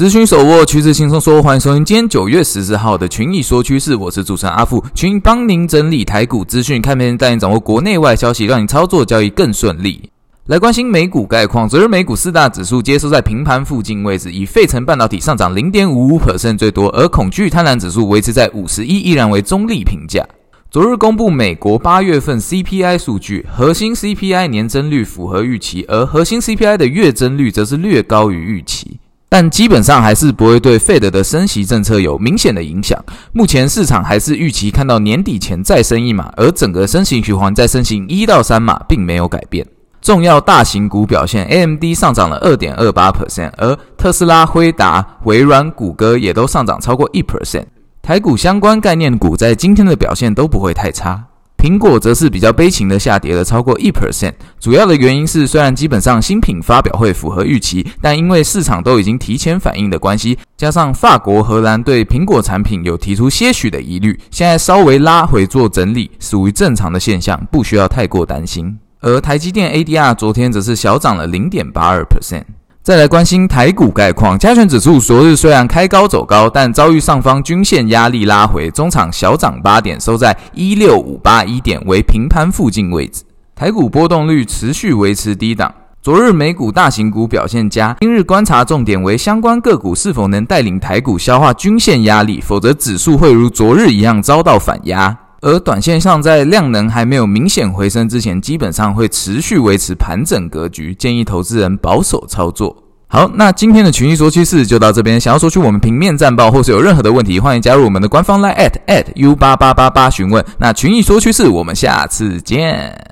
资讯手握趋势轻松说，欢迎收听今天九月十四号的群益说趋势，我是主持人阿富，群益帮您整理台股资讯，看盘带您掌握国内外消息，让你操作交易更顺利。来关心美股概况，昨日美股四大指数皆收在平盘附近位置，以费城半导体上涨零点五五 percent 最多，而恐惧贪婪指数维持在五十一，依然为中立评价。昨日公布美国八月份 CPI 数据，核心 CPI 年增率符合预期，而核心 CPI 的月增率则是略高于预期。但基本上还是不会对 Fed 的升息政策有明显的影响。目前市场还是预期看到年底前再升一码，而整个升息循环再升息一到三码，并没有改变。重要大型股表现，AMD 上涨了二点二八 percent，而特斯拉、辉达、微软、谷歌也都上涨超过一 percent。台股相关概念股在今天的表现都不会太差。苹果则是比较悲情的下跌了超过一 percent，主要的原因是虽然基本上新品发表会符合预期，但因为市场都已经提前反应的关系，加上法国、荷兰对苹果产品有提出些许的疑虑，现在稍微拉回做整理，属于正常的现象，不需要太过担心。而台积电 ADR 昨天则是小涨了零点八二 percent。再来关心台股概况，加权指数昨日虽然开高走高，但遭遇上方均线压力拉回，中场小涨八点，收在一六五八一点，为平盘附近位置。台股波动率持续维持低档。昨日美股大型股表现佳，今日观察重点为相关个股是否能带领台股消化均线压力，否则指数会如昨日一样遭到反压。而短线上，在量能还没有明显回升之前，基本上会持续维持盘整格局，建议投资人保守操作。好，那今天的群益说趋势就到这边。想要索取我们平面战报，或是有任何的问题，欢迎加入我们的官方 LINE at at u 八八八八询问。那群益说趋势，我们下次见。